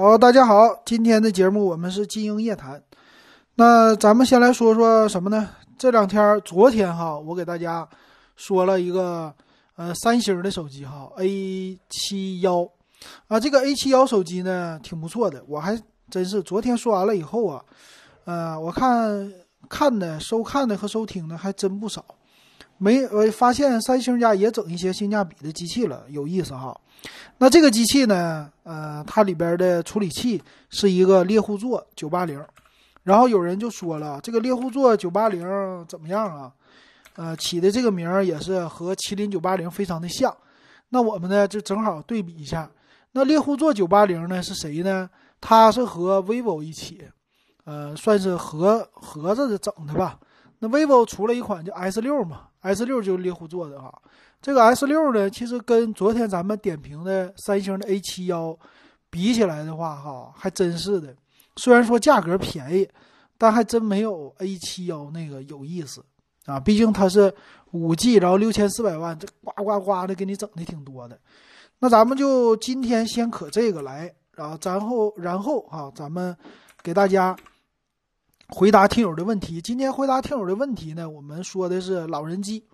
好，大家好，今天的节目我们是金鹰夜谈。那咱们先来说说什么呢？这两天，昨天哈，我给大家说了一个呃三星的手机哈，A 七幺啊，这个 A 七幺手机呢挺不错的，我还真是昨天说完了以后啊，呃，我看看的、收看的和收听的还真不少。没，我发现三星家也整一些性价比的机器了，有意思哈。那这个机器呢，呃，它里边的处理器是一个猎户座九八零，然后有人就说了，这个猎户座九八零怎么样啊？呃，起的这个名也是和麒麟九八零非常的像。那我们呢就正好对比一下，那猎户座九八零呢是谁呢？它是和 vivo 一起，呃，算是合合着的整的吧。那 vivo 出了一款叫 S 六嘛。S 六就是猎户座的哈，这个 S 六呢，其实跟昨天咱们点评的三星的 A 七幺比起来的话，哈，还真是的。虽然说价格便宜，但还真没有 A 七幺那个有意思啊。毕竟它是五 G，然后六千四百万，这呱呱呱的给你整的挺多的。那咱们就今天先可这个来，然后然后然后哈，咱们给大家。回答听友的问题。今天回答听友的问题呢，我们说的是老人机，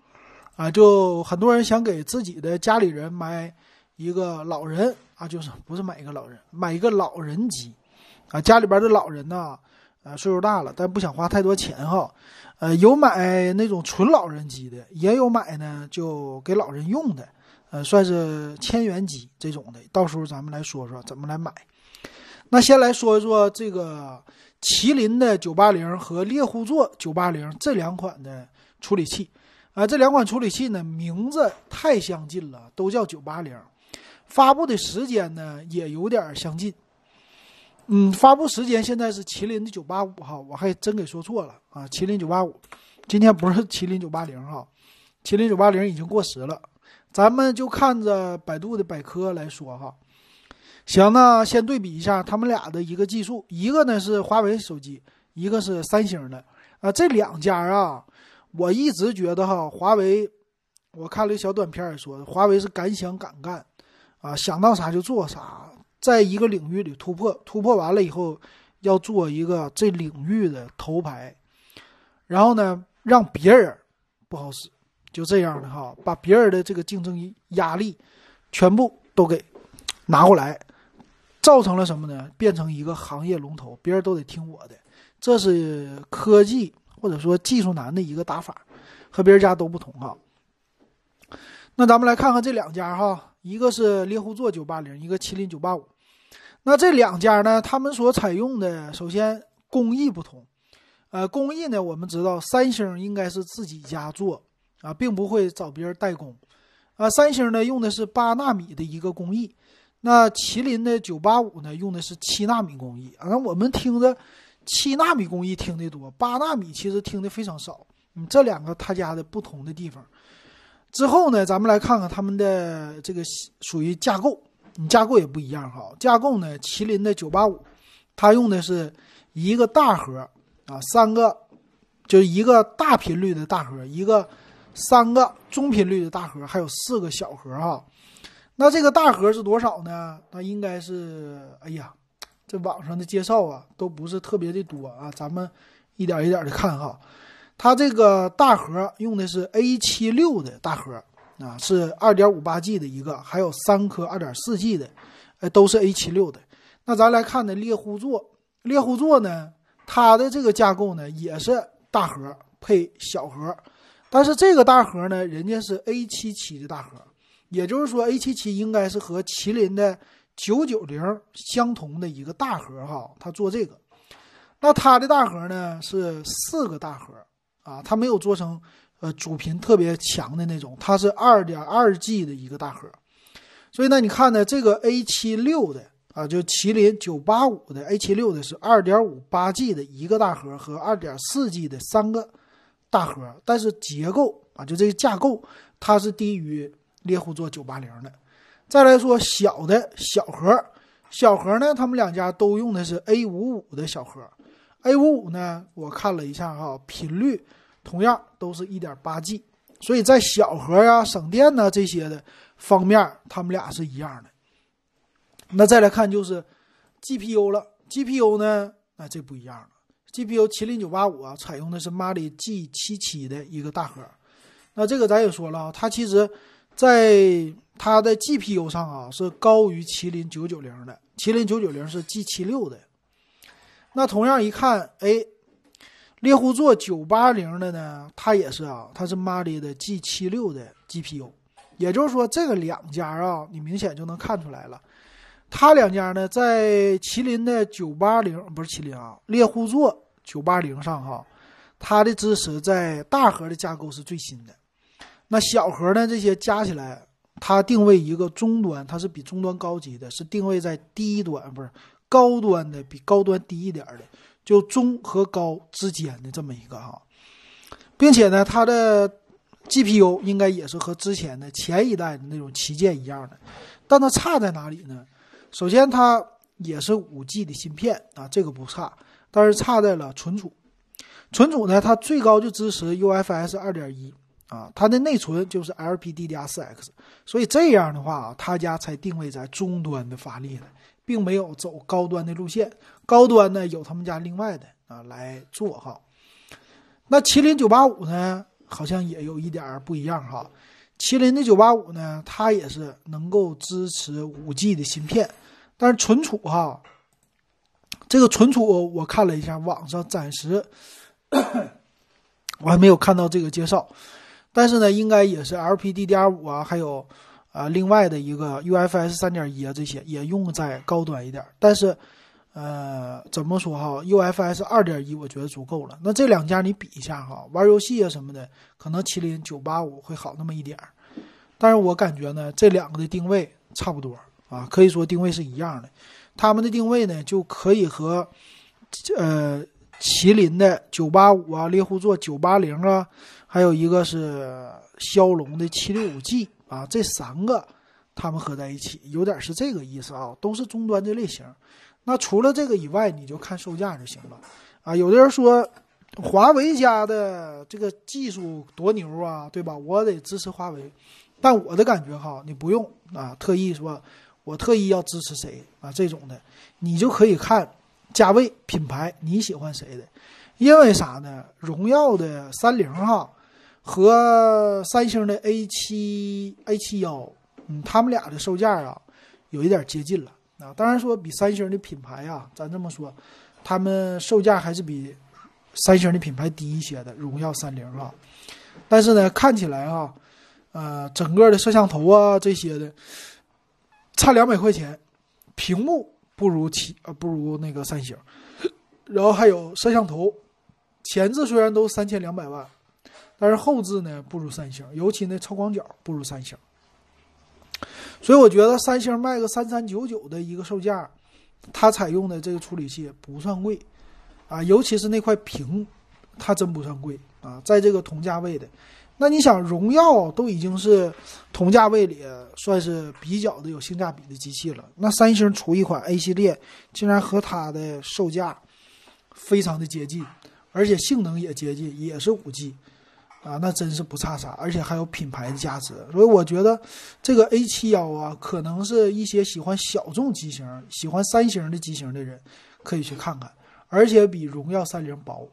啊，就很多人想给自己的家里人买一个老人啊，就是不是买一个老人，买一个老人机，啊，家里边的老人呢，呃，岁数大了，但不想花太多钱哈，呃，有买那种纯老人机的，也有买呢就给老人用的，呃，算是千元机这种的。到时候咱们来说说怎么来买。那先来说一说这个。麒麟的九八零和猎户座九八零这两款的处理器，啊，这两款处理器呢名字太相近了，都叫九八零，发布的时间呢也有点相近。嗯，发布时间现在是麒麟的九八五哈，我还真给说错了啊，麒麟九八五，今天不是麒麟九八零哈，麒麟九八零已经过时了，咱们就看着百度的百科来说哈。行，那先对比一下他们俩的一个技术，一个呢是华为手机，一个是三星的，啊，这两家啊，我一直觉得哈，华为，我看了一小短片也说，华为是敢想敢干，啊，想到啥就做啥，在一个领域里突破，突破完了以后，要做一个这领域的头牌，然后呢，让别人不好使，就这样的哈，把别人的这个竞争压力全部都给拿过来。造成了什么呢？变成一个行业龙头，别人都得听我的，这是科技或者说技术男的一个打法，和别人家都不同哈。那咱们来看看这两家哈，一个是猎户座九八零，一个麒麟九八五。那这两家呢，他们所采用的首先工艺不同，呃，工艺呢，我们知道三星应该是自己家做啊，并不会找别人代工，啊，三星呢用的是八纳米的一个工艺。那麒麟的九八五呢，用的是七纳米工艺啊。那我们听着七纳米工艺听得多，八纳米其实听的非常少。嗯，这两个他家的不同的地方。之后呢，咱们来看看他们的这个属于架构，你架构也不一样哈。架构呢，麒麟的九八五，它用的是一个大核啊，三个就一个大频率的大核，一个三个中频率的大核，还有四个小核哈。那这个大核是多少呢？那应该是，哎呀，这网上的介绍啊，都不是特别的多啊。咱们一点一点的看哈。它这个大核用的是 A 七六的大核啊，是二点五八 G 的一个，还有三颗二点四 G 的，哎，都是 A 七六的。那咱来看呢，猎户座，猎户座呢，它的这个架构呢也是大核配小核，但是这个大核呢，人家是 A 七七的大核。也就是说，A 七七应该是和麒麟的九九零相同的一个大核哈，它做这个，那它的大核呢是四个大核啊，它没有做成呃主频特别强的那种，它是二点二 G 的一个大核，所以呢，你看呢，这个 A 七六的啊，就麒麟九八五的 A 七六的是二点五八 G 的一个大核和二点四 G 的三个大核，但是结构啊，就这个架构，它是低于。猎户座九八零的，再来说小的小核，小核呢，他们两家都用的是 A 五五的小核，A 五五呢，我看了一下哈，频率同样都是一点八 G，所以在小核呀、省电呢这些的方面，他们俩是一样的。那再来看就是 GPU 了，GPU 呢，那这不一样了。GPU 麒麟九八五啊，采用的是 Mali G 七七的一个大核。那这个咱也说了啊，它其实在它的 GPU 上啊是高于麒麟九九零的，麒麟九九零是 G 七六的。那同样一看，哎，猎户座九八零的呢，它也是啊，它是 Mali 的 G 七六的 GPU。也就是说，这个两家啊，你明显就能看出来了。它两家呢，在麒麟的九八零不是麒麟啊，猎户座九八零上哈，它的支持在大核的架构是最新的。那小核呢，这些加起来，它定位一个终端，它是比终端高级的，是定位在低端不是高端的，比高端低一点的，就中和高之间的这么一个哈，并且呢，它的。GPU 应该也是和之前的前一代的那种旗舰一样的，但它差在哪里呢？首先，它也是五 G 的芯片啊，这个不差，但是差在了存储。存储呢，它最高就支持 UFS 二点一啊，它的内存就是 LPDDR4X，所以这样的话啊，他家才定位在中端的发力的，并没有走高端的路线。高端呢，有他们家另外的啊来做哈。那麒麟九八五呢？好像也有一点不一样哈，麒麟的九八五呢，它也是能够支持五 G 的芯片，但是存储哈，这个存储我看了一下，网上暂时 我还没有看到这个介绍，但是呢，应该也是 LPDDR 五啊，还有啊另外的一个 UFS 三点一啊这些也用在高端一点，但是。呃，怎么说哈？UFS 二点一我觉得足够了。那这两家你比一下哈，玩游戏啊什么的，可能麒麟九八五会好那么一点儿。但是我感觉呢，这两个的定位差不多啊，可以说定位是一样的。他们的定位呢，就可以和呃麒麟的九八五啊，猎户座九八零啊，还有一个是骁龙的七六五 G 啊，这三个他们合在一起，有点是这个意思啊，都是终端这类型。那除了这个以外，你就看售价就行了，啊，有的人说，华为家的这个技术多牛啊，对吧？我得支持华为，但我的感觉哈，你不用啊，特意说，我特意要支持谁啊？这种的，你就可以看价位、品牌你喜欢谁的，因为啥呢？荣耀的三零哈和三星的 A 七 A 七幺，嗯，他们俩的售价啊，有一点接近了。啊，当然说比三星的品牌啊，咱这么说，他们售价还是比三星的品牌低一些的，荣耀三零啊。但是呢，看起来啊，呃，整个的摄像头啊这些的，差两百块钱，屏幕不如七呃不如那个三星，然后还有摄像头，前置虽然都三千两百万，但是后置呢不如三星，尤其那超广角不如三星。所以我觉得三星卖个三三九九的一个售价，它采用的这个处理器不算贵，啊，尤其是那块屏，它真不算贵啊，在这个同价位的，那你想荣耀都已经是同价位里算是比较的有性价比的机器了，那三星出一款 A 系列，竟然和它的售价非常的接近，而且性能也接近，也是五 G。啊，那真是不差啥，而且还有品牌的价值，所以我觉得这个 A 七幺啊，可能是一些喜欢小众机型、喜欢三星的机型的人可以去看看，而且比荣耀三零薄。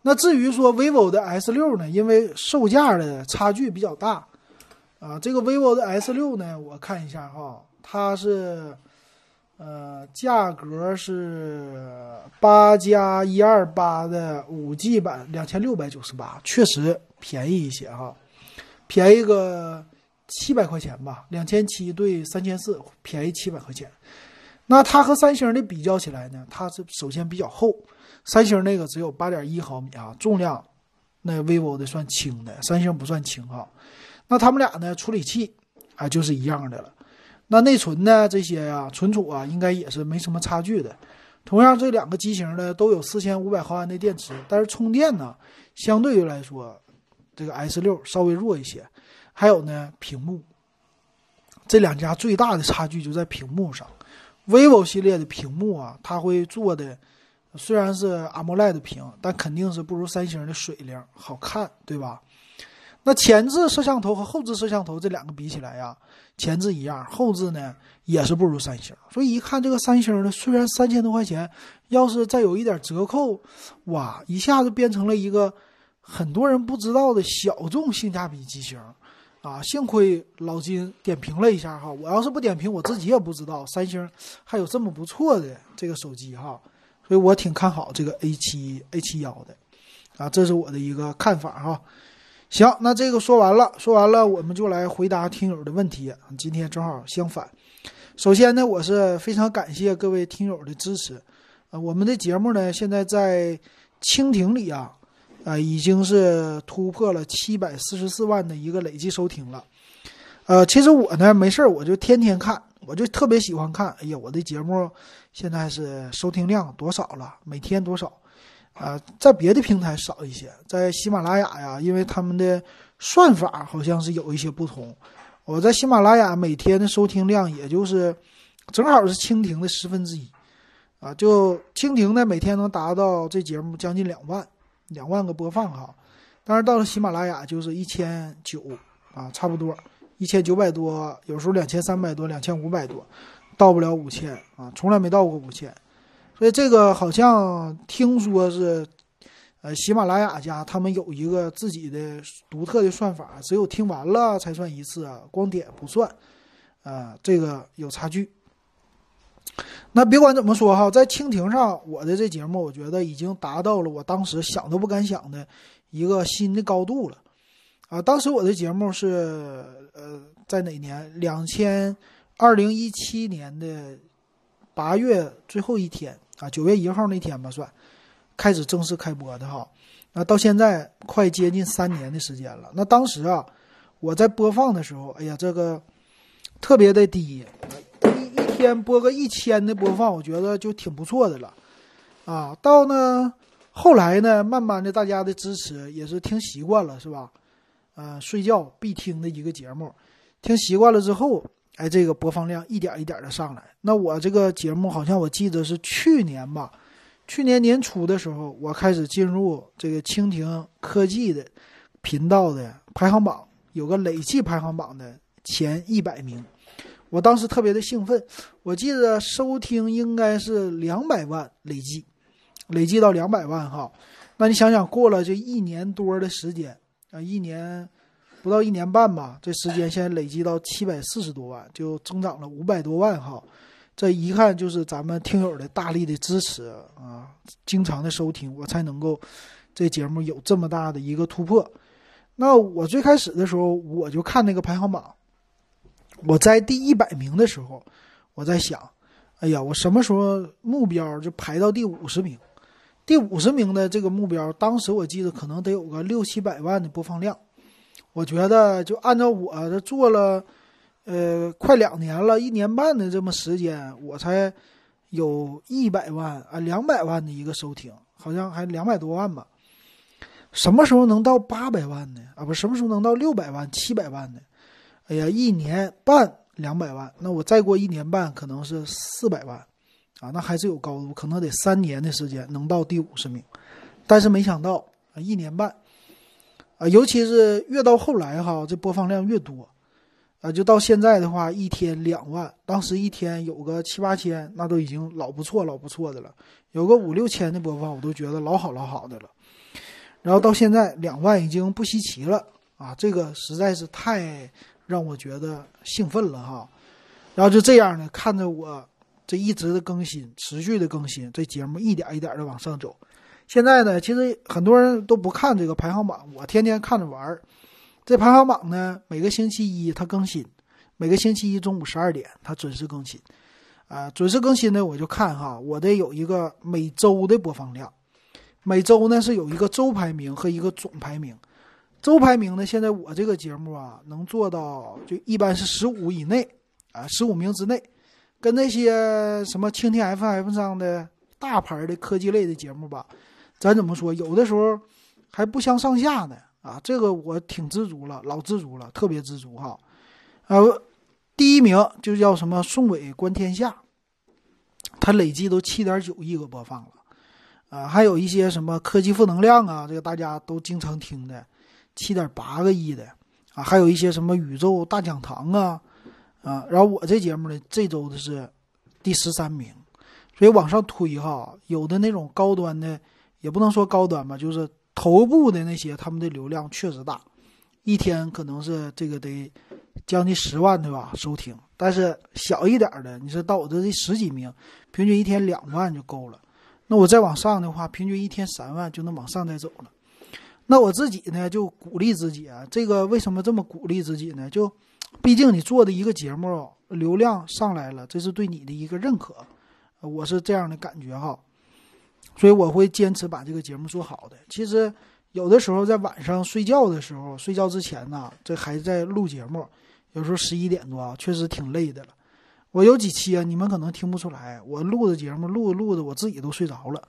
那至于说 vivo 的 S 六呢，因为售价的差距比较大，啊，这个 vivo 的 S 六呢，我看一下哈，它是。呃，价格是八加一二八的五 G 版，两千六百九十八，确实便宜一些哈，便宜个七百块钱吧，两千七对三千四，便宜七百块钱。那它和三星的比较起来呢，它是首先比较厚，三星那个只有八点一毫米啊，重量那 vivo 的算轻的，三星不算轻哈。那他们俩呢，处理器啊就是一样的了。那内存呢？这些呀，存储啊，应该也是没什么差距的。同样，这两个机型呢，都有四千五百毫安的电池，但是充电呢，相对于来说，这个 S 六稍微弱一些。还有呢，屏幕，这两家最大的差距就在屏幕上。vivo 系列的屏幕啊，它会做的虽然是 AMOLED 屏，但肯定是不如三星的水灵好看，对吧？那前置摄像头和后置摄像头这两个比起来呀，前置一样，后置呢也是不如三星。所以一看这个三星的，虽然三千多块钱，要是再有一点折扣，哇，一下子变成了一个很多人不知道的小众性价比机型。啊，幸亏老金点评了一下哈，我要是不点评，我自己也不知道三星还有这么不错的这个手机哈，所以我挺看好这个 A 七 A 七幺的，啊，这是我的一个看法哈。行，那这个说完了，说完了，我们就来回答听友的问题。今天正好相反，首先呢，我是非常感谢各位听友的支持，呃，我们的节目呢现在在蜻蜓里啊。啊，已经是突破了七百四十四万的一个累计收听了。呃，其实我呢没事儿，我就天天看，我就特别喜欢看。哎呀，我的节目现在是收听量多少了？每天多少？啊，在别的平台少一些，在喜马拉雅呀，因为他们的算法好像是有一些不同。我在喜马拉雅每天的收听量也就是正好是蜻蜓的十分之一。啊，就蜻蜓呢每天能达到这节目将近两万。两万个播放哈，但是到了喜马拉雅就是一千九啊，差不多一千九百多，有时候两千三百多，两千五百多，到不了五千啊，从来没到过五千，所以这个好像听说是，呃，喜马拉雅家他们有一个自己的独特的算法，只有听完了才算一次啊，光点不算，啊，这个有差距。那别管怎么说哈，在蜻蜓上，我的这节目我觉得已经达到了我当时想都不敢想的一个新的高度了，啊，当时我的节目是呃在哪年？两千二零一七年的八月最后一天啊，九月一号那天吧，算开始正式开播的哈。那到现在快接近三年的时间了。那当时啊，我在播放的时候，哎呀，这个特别的低。一一天播个一千的播放，我觉得就挺不错的了，啊，到呢后来呢，慢慢的大家的支持也是听习惯了，是吧？呃，睡觉必听的一个节目，听习惯了之后，哎，这个播放量一点一点的上来。那我这个节目好像我记得是去年吧，去年年初的时候，我开始进入这个蜻蜓科技的频道的排行榜，有个累计排行榜的前一百名。我当时特别的兴奋，我记得收听应该是两百万累计，累计到两百万哈。那你想想，过了这一年多的时间啊，一年不到一年半吧，这时间现在累计到七百四十多万，就增长了五百多万哈。这一看就是咱们听友的大力的支持啊，经常的收听，我才能够这节目有这么大的一个突破。那我最开始的时候，我就看那个排行榜。我在第一百名的时候，我在想，哎呀，我什么时候目标就排到第五十名？第五十名的这个目标，当时我记得可能得有个六七百万的播放量。我觉得就按照我这做了，呃，快两年了，一年半的这么时间，我才有一百万啊，两百万的一个收听，好像还两百多万吧。什么时候能到八百万呢？啊，不，什么时候能到六百万、七百万呢？哎呀，一年半两百万，那我再过一年半可能是四百万，啊，那还是有高度，可能得三年的时间能到第五十名，但是没想到啊，一年半，啊，尤其是越到后来哈，这播放量越多，啊，就到现在的话，一天两万，当时一天有个七八千，那都已经老不错老不错的了，有个五六千的播放，我都觉得老好老好的了，然后到现在两万已经不稀奇了，啊，这个实在是太。让我觉得兴奋了哈，然后就这样呢，看着我这一直的更新，持续的更新，这节目一点一点的往上走。现在呢，其实很多人都不看这个排行榜，我天天看着玩儿。这排行榜呢，每个星期一它更新，每个星期一中午十二点它准时更新。啊，准时更新呢，我就看哈，我得有一个每周的播放量，每周呢是有一个周排名和一个总排名。周排名呢？现在我这个节目啊，能做到就一般是十五以内啊，十五名之内，跟那些什么蜻蜓 FM 上的大牌的科技类的节目吧，咱怎么说？有的时候还不相上下呢啊！这个我挺知足了，老知足了，特别知足哈。呃，第一名就叫什么宋伟观天下，他累计都七点九亿个播放了啊！还有一些什么科技负能量啊，这个大家都经常听的。七点八个亿的啊，还有一些什么宇宙大讲堂啊，啊。然后我这节目呢，这周的是第十三名，所以往上推哈，有的那种高端的，也不能说高端吧，就是头部的那些，他们的流量确实大，一天可能是这个得将近十万对吧？收听，但是小一点的，你说到我这这十几名，平均一天两万就够了。那我再往上的话，平均一天三万就能往上再走了。那我自己呢，就鼓励自己啊。这个为什么这么鼓励自己呢？就，毕竟你做的一个节目流量上来了，这是对你的一个认可，我是这样的感觉哈。所以我会坚持把这个节目做好的。其实有的时候在晚上睡觉的时候，睡觉之前呢，这还在录节目，有时候十一点多啊，确实挺累的了。我有几期啊，你们可能听不出来，我录的节目录着录着，我自己都睡着了，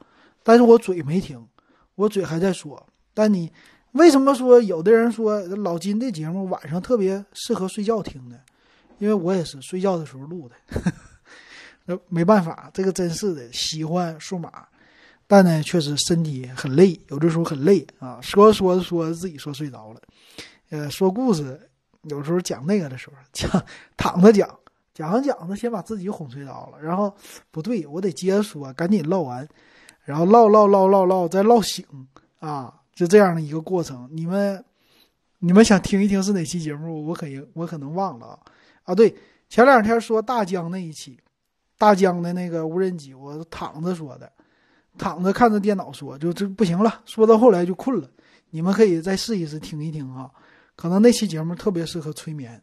但是我嘴没停，我嘴还在说。但你为什么说有的人说老金的节目晚上特别适合睡觉听呢？因为我也是睡觉的时候录的，那 没办法，这个真是的，喜欢数码，但呢确实身体很累，有的时候很累啊。说着说着说着自己说睡着了，呃，说故事有时候讲那个的时候讲躺着讲，讲着讲着先把自己哄睡着了，然后不对我得接着说，赶紧唠完，然后唠唠唠唠唠再唠醒啊。就这样的一个过程，你们，你们想听一听是哪期节目？我可我可能忘了啊啊！对，前两天说大疆那一期，大疆的那个无人机，我躺着说的，躺着看着电脑说，就这不行了，说到后来就困了。你们可以再试一试听一听啊，可能那期节目特别适合催眠。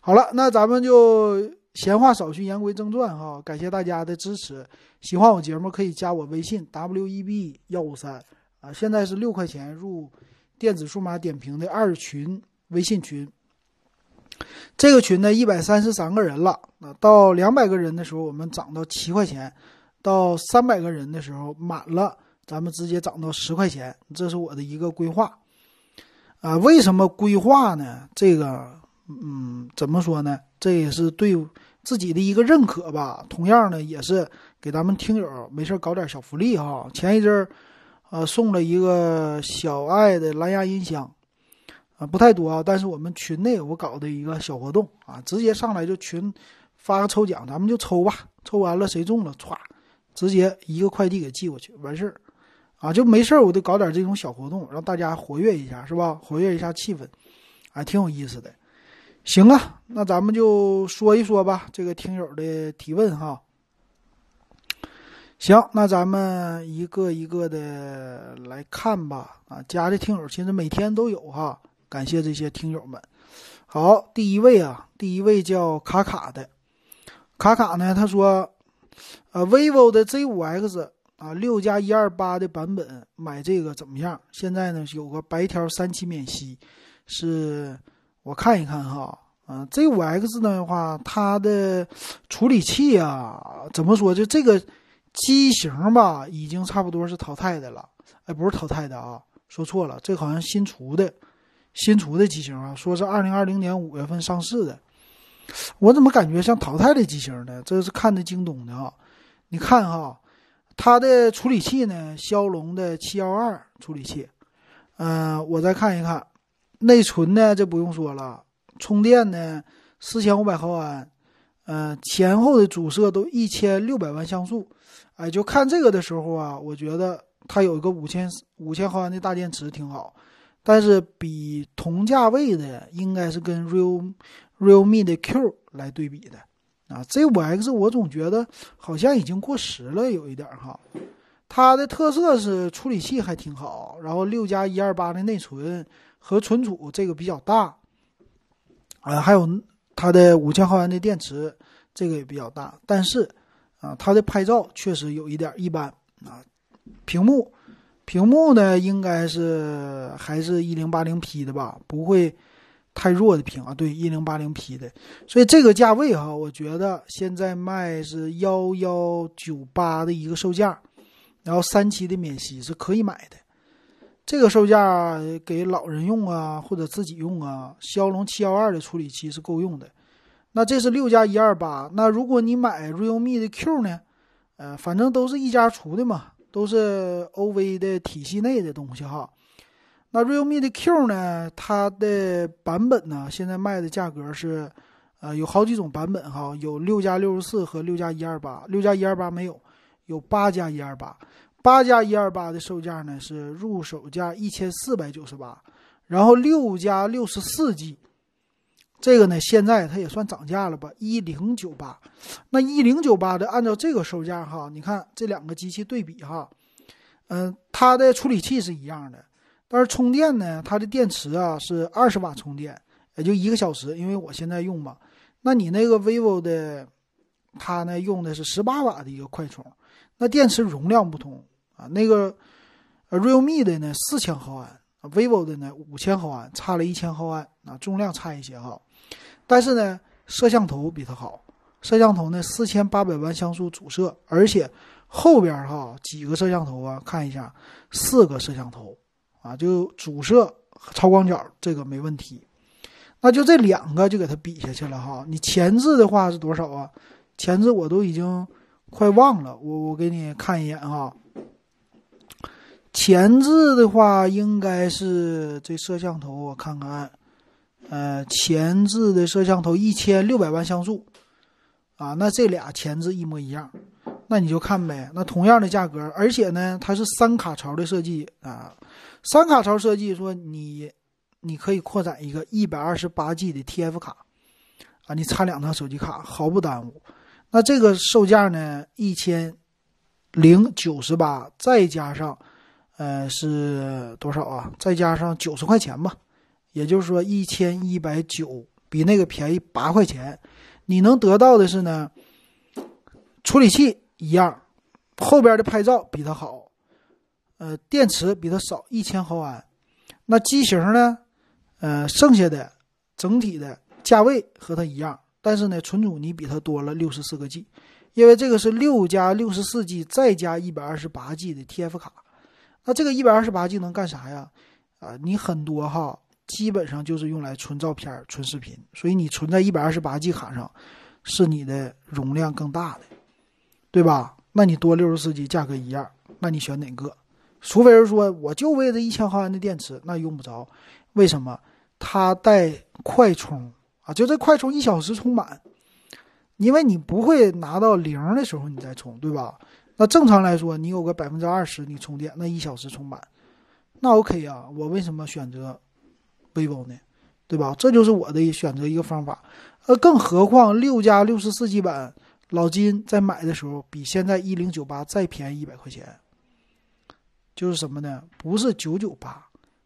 好了，那咱们就闲话少叙，言归正传哈。感谢大家的支持，喜欢我节目可以加我微信 w e b 幺五三。啊，现在是六块钱入电子数码点评的二群微信群，这个群呢一百三十三个人了。那到两百个人的时候，我们涨到七块钱；到三百个人的时候满了，咱们直接涨到十块钱。这是我的一个规划。啊，为什么规划呢？这个，嗯，怎么说呢？这也是对自己的一个认可吧。同样呢，也是给咱们听友没事搞点小福利哈。前一阵儿。呃，送了一个小爱的蓝牙音箱，啊，不太多啊，但是我们群内我搞的一个小活动啊，直接上来就群发个抽奖，咱们就抽吧，抽完了谁中了，歘，直接一个快递给寄过去，完事儿，啊，就没事儿，我就搞点这种小活动，让大家活跃一下，是吧？活跃一下气氛，啊，挺有意思的。行啊，那咱们就说一说吧，这个听友的提问哈。行，那咱们一个一个的来看吧。啊，加的听友其实每天都有哈，感谢这些听友们。好，第一位啊，第一位叫卡卡的，卡卡呢，他说，啊，vivo 的 Z5X 啊，六加一二八的版本买这个怎么样？现在呢有个白条三期免息，是我看一看哈。啊，Z5X 的话，它的处理器啊，怎么说？就这个。机型吧，已经差不多是淘汰的了。哎，不是淘汰的啊，说错了，这好像新出的，新出的机型啊，说是二零二零年五月份上市的。我怎么感觉像淘汰的机型呢？这是看的京东的啊。你看哈，它的处理器呢，骁龙的七幺二处理器。嗯，我再看一看，内存呢，这不用说了，充电呢，四千五百毫安，嗯，前后的主摄都一千六百万像素。哎，就看这个的时候啊，我觉得它有一个五千五千毫安的大电池挺好，但是比同价位的应该是跟 real realme 的 Q 来对比的啊。Z5X 我总觉得好像已经过时了，有一点哈。它的特色是处理器还挺好，然后六加一二八的内存和存储这个比较大，啊，还有它的五千毫安的电池这个也比较大，但是。啊，它的拍照确实有一点一般啊。屏幕，屏幕呢应该是还是一零八零 P 的吧，不会太弱的屏啊。对，一零八零 P 的，所以这个价位哈，我觉得现在卖是幺幺九八的一个售价，然后三期的免息是可以买的。这个售价给老人用啊，或者自己用啊，骁龙七幺二的处理器是够用的。那这是六加一二八，那如果你买 realme 的 Q 呢？呃，反正都是一家出的嘛，都是 OV 的体系内的东西哈。那 realme 的 Q 呢，它的版本呢，现在卖的价格是呃，有好几种版本哈，有六加六十四和六加一二八，六加一二八没有，有八加一二八，八加一二八的售价呢是入手价一千四百九十八，然后六加六十四 G，这个呢现在它也算涨价了吧，一零九八，那一零九八的按照这个售价哈，你看这两个机器对比哈，嗯，它的处理器是一样的，但是充电呢，它的电池啊是二十瓦充电。也就一个小时，因为我现在用嘛。那你那个 vivo 的，它呢用的是十八瓦的一个快充，那电池容量不同啊。那个 realme 的呢四千毫安，vivo 的呢五千毫安，差了一千毫安啊，重量差一些哈。但是呢，摄像头比它好，摄像头呢四千八百万像素主摄，而且后边哈几个摄像头啊，看一下四个摄像头啊，就主摄超广角这个没问题。那就这两个就给它比下去了哈，你前置的话是多少啊？前置我都已经快忘了，我我给你看一眼哈。前置的话应该是这摄像头，我看看，呃，前置的摄像头一千六百万像素，啊，那这俩前置一模一样，那你就看呗。那同样的价格，而且呢，它是三卡槽的设计啊，三卡槽设计说你。你可以扩展一个一百二十八 G 的 TF 卡，啊，你插两张手机卡毫不耽误。那这个售价呢，一千零九十八，再加上，呃，是多少啊？再加上九十块钱吧，也就是说一千一百九，比那个便宜八块钱。你能得到的是呢，处理器一样，后边的拍照比它好，呃，电池比它少一千毫安，那机型呢？呃，剩下的整体的价位和它一样，但是呢，存储你比它多了六十四个 G，因为这个是六加六十四 G 再加一百二十八 G 的 TF 卡。那这个一百二十八 G 能干啥呀？啊，你很多哈，基本上就是用来存照片、存视频，所以你存在一百二十八 G 卡上，是你的容量更大的，对吧？那你多六十四 G，价格一样，那你选哪个？除非是说我就为这一千毫安的电池，那用不着。为什么它带快充啊？就这快充一小时充满，因为你不会拿到零的时候你再充，对吧？那正常来说，你有个百分之二十你充电，那一小时充满，那 OK 啊。我为什么选择 vivo 呢？对吧？这就是我的选择一个方法。呃，更何况六加六十四 G 版，老金在买的时候比现在一零九八再便宜一百块钱，就是什么呢？不是九九八。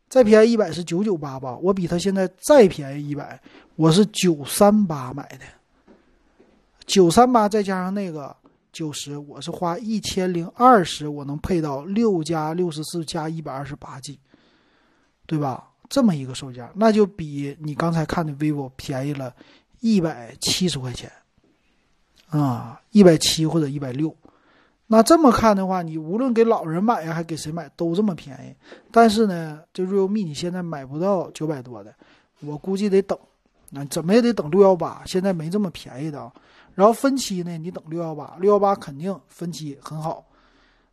再便宜一百是九九八吧，我比他现在再便宜一百，我是九三八买的，九三八再加上那个九十，我是花一千零二十，我能配到六加六十四加一百二十八 G，对吧？这么一个售价，那就比你刚才看的 vivo 便宜了一百七十块钱，啊，一百七或者一百六。那这么看的话，你无论给老人买呀，还给谁买，都这么便宜。但是呢，这 realme 你现在买不到九百多的，我估计得等，那怎么也得等六幺八，现在没这么便宜的啊。然后分期呢，你等六幺八，六幺八肯定分期很好。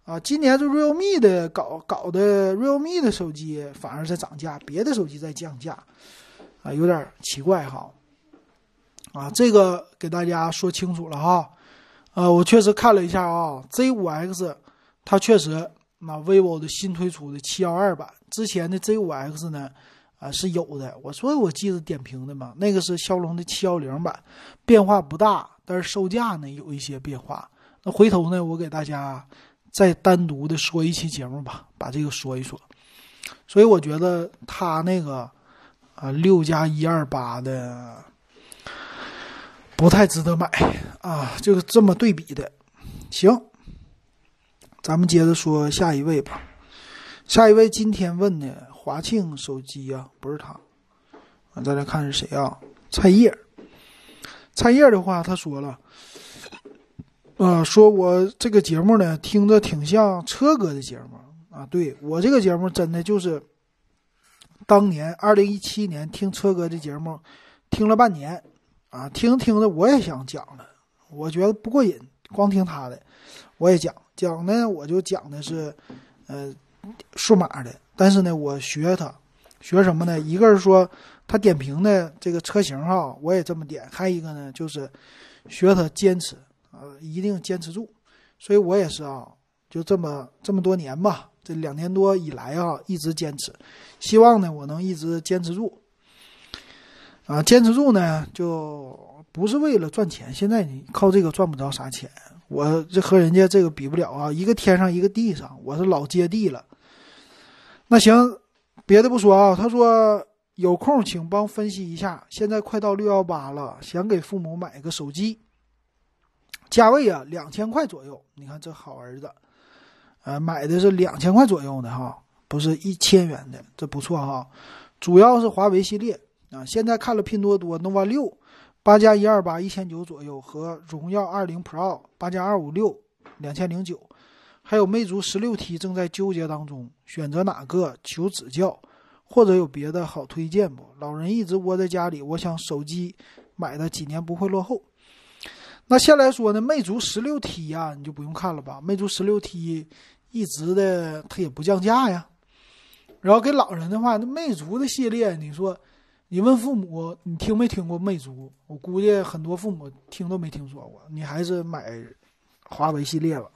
啊，今年这 realme 的搞搞的 realme 的手机反而在涨价，别的手机在降价，啊，有点奇怪哈。啊，这个给大家说清楚了哈。呃，我确实看了一下啊，Z5X，它确实那 vivo 的新推出的712版，之前的 Z5X 呢，啊是有的。我说我记得点评的嘛，那个是骁龙的710版，变化不大，但是售价呢有一些变化。那回头呢，我给大家再单独的说一期节目吧，把这个说一说。所以我觉得它那个啊六加一二八的。不太值得买啊，就是这么对比的。行，咱们接着说下一位吧。下一位今天问的华庆手机啊，不是他。啊，再来看是谁啊？菜叶。菜叶的话，他说了，啊，说我这个节目呢，听着挺像车哥的节目啊。对我这个节目真的就是当年二零一七年听车哥的节目，听了半年。啊，听听的我也想讲了，我觉得不过瘾，光听他的，我也讲讲呢，我就讲的是，呃，数码的，但是呢，我学他，学什么呢？一个是说他点评的这个车型哈，我也这么点。还有一个呢，就是学他坚持啊，一定坚持住。所以我也是啊，就这么这么多年吧，这两年多以来啊，一直坚持。希望呢，我能一直坚持住。啊，坚持住呢，就不是为了赚钱。现在你靠这个赚不着啥钱，我这和人家这个比不了啊，一个天上一个地上，我是老接地了。那行，别的不说啊，他说有空请帮分析一下，现在快到六幺八了，想给父母买个手机，价位啊两千块左右。你看这好儿子，呃，买的是两千块左右的哈，不是一千元的，这不错哈。主要是华为系列。啊，现在看了拼多多，nova 六八加一二八一千九左右，和荣耀二零 pro 八加二五六两千零九，还有魅族十六 T 正在纠结当中，选择哪个求指教，或者有别的好推荐不？老人一直窝在家里，我想手机买的几年不会落后。那先来说呢，魅族十六 T 呀，你就不用看了吧，魅族十六 T 一直的它也不降价呀。然后给老人的话，那魅族的系列，你说。你问父母，你听没听过魅族？我估计很多父母听都没听说过。你还是买华为系列吧。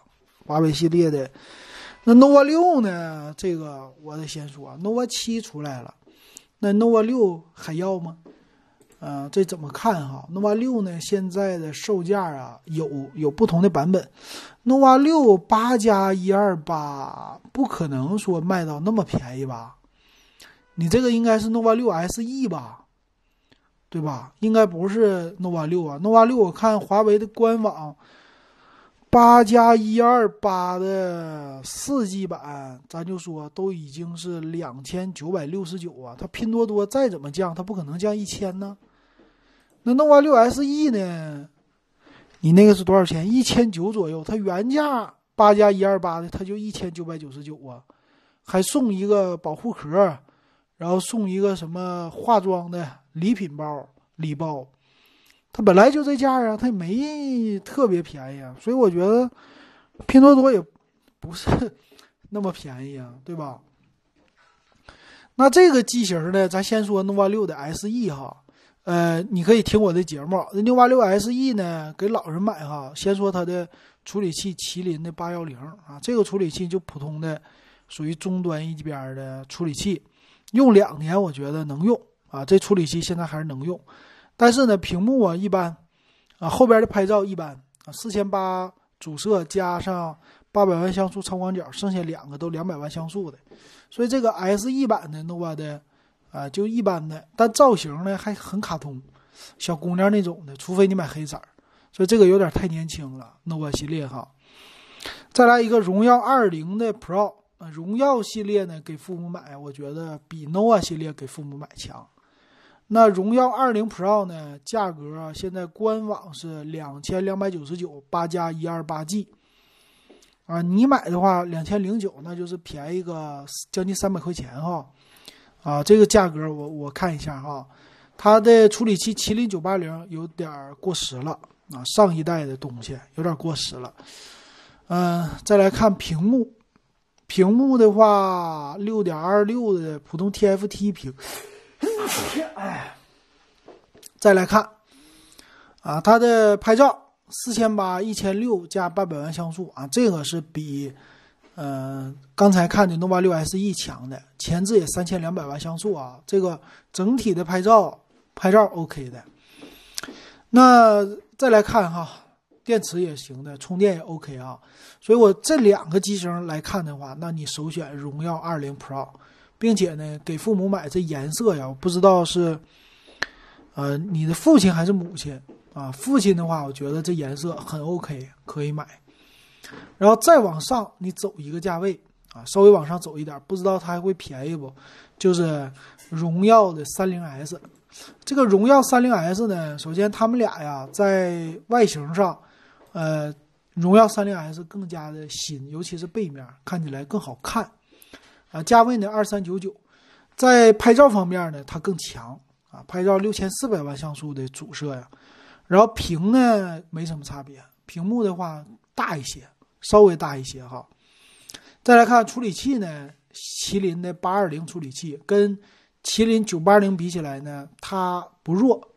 华为系列的那 nova 六呢？这个我得先说，nova 七出来了，那 nova 六还要吗？嗯，这怎么看哈？nova 六呢？现在的售价啊，有有不同的版本。nova 六八加一二八，不可能说卖到那么便宜吧？你这个应该是 nova 六 SE 吧，对吧？应该不是 nova 六啊，nova 六我看华为的官网，八加一二八的四 G 版，咱就说都已经是两千九百六十九啊。它拼多多再怎么降，它不可能降一千呢。那 nova 六 SE 呢？你那个是多少钱？一千九左右。它原价八加一二八的，它就一千九百九十九啊，还送一个保护壳。然后送一个什么化妆的礼品包、礼包，它本来就这价啊，它也没特别便宜啊，所以我觉得拼多多也不是那么便宜啊，对吧？那这个机型呢，咱先说 nova 六的 SE 哈，呃，你可以听我的节目，nova 六 SE 呢给老人买哈，先说它的处理器，麒麟的八幺零啊，这个处理器就普通的，属于中端一边的处理器。用两年，我觉得能用啊，这处理器现在还是能用，但是呢，屏幕啊一般，啊后边的拍照一般啊，四千八主摄加上八百万像素超广角，剩下两个都两百万像素的，所以这个 SE 版的 nova 的啊就一般的，但造型呢还很卡通，小姑娘那种的，除非你买黑色，所以这个有点太年轻了 nova 系列哈。再来一个荣耀二零的 pro。荣耀系列呢，给父母买，我觉得比 nova 系列给父母买强。那荣耀二零 Pro 呢，价格现在官网是两千两百九十九，八加一二八 G。啊，你买的话两千零九，那就是便宜个将近三百块钱哈。啊，这个价格我我看一下哈，它的处理器麒麟九八零有点过时了啊，上一代的东西有点过时了。嗯，再来看屏幕。屏幕的话，六点二六的普通 TFT 屏。哎，再来看，啊，它的拍照四千八、一千六加八百万像素啊，这个是比，呃，刚才看的 nova 六 SE 强的，前置也三千两百万像素啊，这个整体的拍照拍照 OK 的。那再来看哈。电池也行的，充电也 OK 啊，所以我这两个机型来看的话，那你首选荣耀二零 Pro，并且呢，给父母买这颜色呀，我不知道是，呃，你的父亲还是母亲啊？父亲的话，我觉得这颜色很 OK，可以买。然后再往上，你走一个价位啊，稍微往上走一点，不知道它还会便宜不？就是荣耀的三零 S，这个荣耀三零 S 呢，首先他们俩呀，在外形上。呃，荣耀三零 S 更加的新，尤其是背面看起来更好看，啊，价位呢二三九九，在拍照方面呢它更强啊，拍照六千四百万像素的主摄呀，然后屏呢没什么差别，屏幕的话大一些，稍微大一些哈。再来看处理器呢，麒麟的八二零处理器跟麒麟九八零比起来呢，它不弱，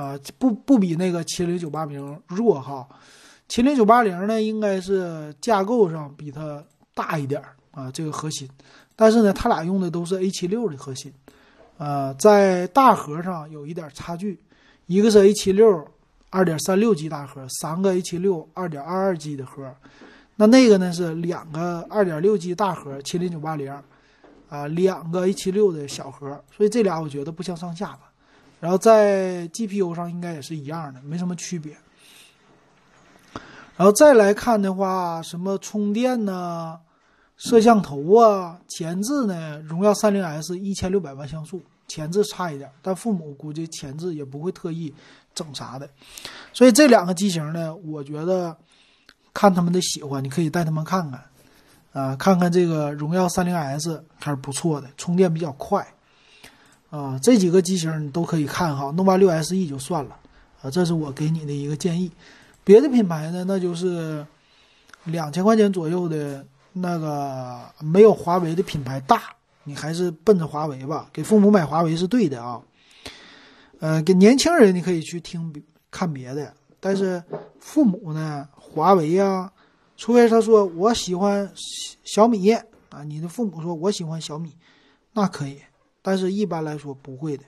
啊，不不比那个麒麟九八零弱哈。麒麟九八零呢，应该是架构上比它大一点啊，这个核心。但是呢，它俩用的都是 A 七六的核心，呃，在大核上有一点差距，一个是 A 七六二点三六 G 大核，三个 A 七六二点二二 G 的核，那那个呢是两个二点六 G 大核，麒麟九八零，啊，两个 A 七六的小核，所以这俩我觉得不相上下吧。然后在 GPU 上应该也是一样的，没什么区别。然后再来看的话，什么充电呢？摄像头啊，前置呢？荣耀三零 S 一千六百万像素，前置差一点，但父母估计前置也不会特意整啥的。所以这两个机型呢，我觉得看他们的喜欢，你可以带他们看看，啊，看看这个荣耀三零 S 还是不错的，充电比较快，啊，这几个机型你都可以看哈。nova 六 SE 就算了，啊，这是我给你的一个建议。别的品牌呢，那就是两千块钱左右的。那个没有华为的品牌大，你还是奔着华为吧。给父母买华为是对的啊。呃，给年轻人你可以去听看别的，但是父母呢，华为呀，除非他说我喜欢小米啊，你的父母说我喜欢小米，那可以，但是一般来说不会的。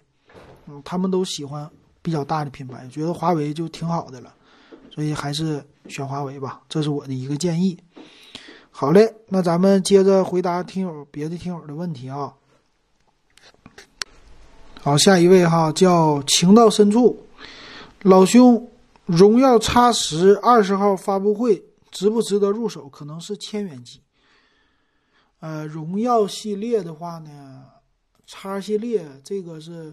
嗯，他们都喜欢比较大的品牌，觉得华为就挺好的了，所以还是选华为吧，这是我的一个建议。好嘞，那咱们接着回答听友别的听友的问题啊。好，下一位哈叫情到深处，老兄，荣耀 X 十二十号发布会值不值得入手？可能是千元机。呃，荣耀系列的话呢，X 系列这个是